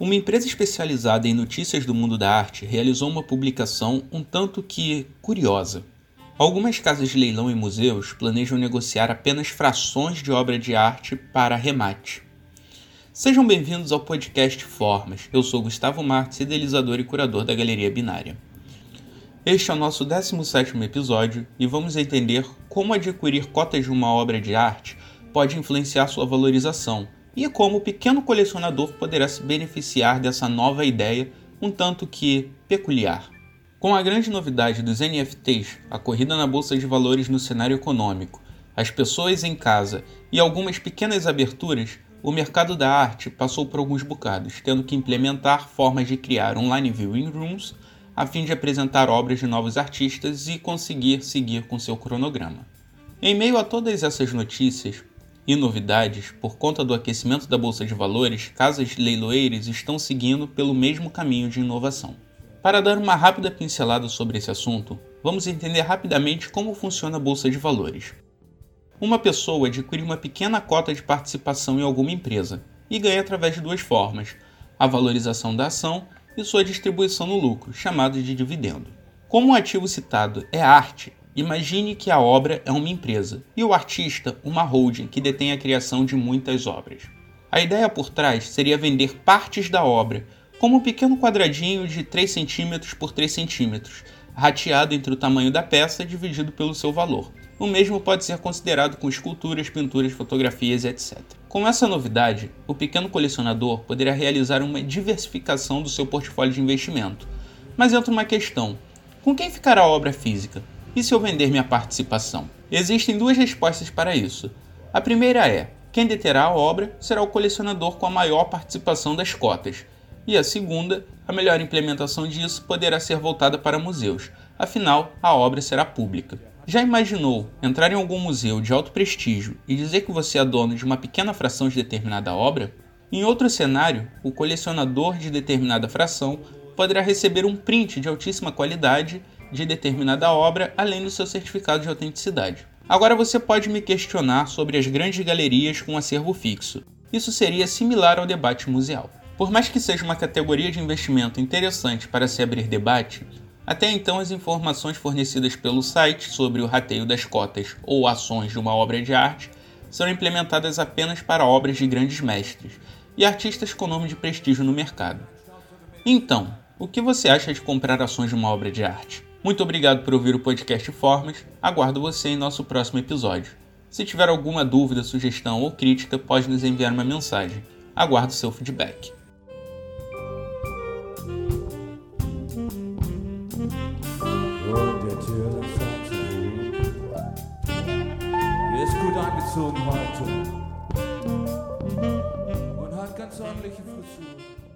Uma empresa especializada em notícias do mundo da arte realizou uma publicação um tanto que curiosa. Algumas casas de leilão e museus planejam negociar apenas frações de obra de arte para remate. Sejam bem-vindos ao podcast Formas. Eu sou Gustavo Marques, idealizador e curador da Galeria Binária. Este é o nosso 17º episódio e vamos entender como adquirir cotas de uma obra de arte pode influenciar sua valorização e como o pequeno colecionador poderá se beneficiar dessa nova ideia um tanto que peculiar. Com a grande novidade dos NFTs, a corrida na bolsa de valores no cenário econômico, as pessoas em casa e algumas pequenas aberturas, o mercado da arte passou por alguns bocados, tendo que implementar formas de criar online viewing rooms a fim de apresentar obras de novos artistas e conseguir seguir com seu cronograma. Em meio a todas essas notícias, e novidades, por conta do aquecimento da bolsa de valores, casas leiloeiras estão seguindo pelo mesmo caminho de inovação. Para dar uma rápida pincelada sobre esse assunto, vamos entender rapidamente como funciona a bolsa de valores. Uma pessoa adquire uma pequena cota de participação em alguma empresa e ganha através de duas formas: a valorização da ação e sua distribuição no lucro, chamado de dividendo. Como o ativo citado é arte Imagine que a obra é uma empresa e o artista uma holding que detém a criação de muitas obras. A ideia por trás seria vender partes da obra, como um pequeno quadradinho de 3 cm por 3 cm, rateado entre o tamanho da peça dividido pelo seu valor. O mesmo pode ser considerado com esculturas, pinturas, fotografias, etc. Com essa novidade, o pequeno colecionador poderá realizar uma diversificação do seu portfólio de investimento. Mas entra uma questão: com quem ficará a obra física? E se eu vender minha participação? Existem duas respostas para isso. A primeira é: quem deterá a obra será o colecionador com a maior participação das cotas. E a segunda, a melhor implementação disso poderá ser voltada para museus, afinal, a obra será pública. Já imaginou entrar em algum museu de alto prestígio e dizer que você é dono de uma pequena fração de determinada obra? Em outro cenário, o colecionador de determinada fração poderá receber um print de altíssima qualidade de determinada obra, além do seu certificado de autenticidade. Agora você pode me questionar sobre as grandes galerias com acervo fixo. Isso seria similar ao debate museal. Por mais que seja uma categoria de investimento interessante para se abrir debate, até então as informações fornecidas pelo site sobre o rateio das cotas ou ações de uma obra de arte serão implementadas apenas para obras de grandes mestres e artistas com nome de prestígio no mercado. Então, o que você acha de comprar ações de uma obra de arte? Muito obrigado por ouvir o podcast Formas. Aguardo você em nosso próximo episódio. Se tiver alguma dúvida, sugestão ou crítica, pode nos enviar uma mensagem. Aguardo seu feedback. Und der Türer sagte, er ist gut angezogen heute und hat ganz ordentliche Frisur.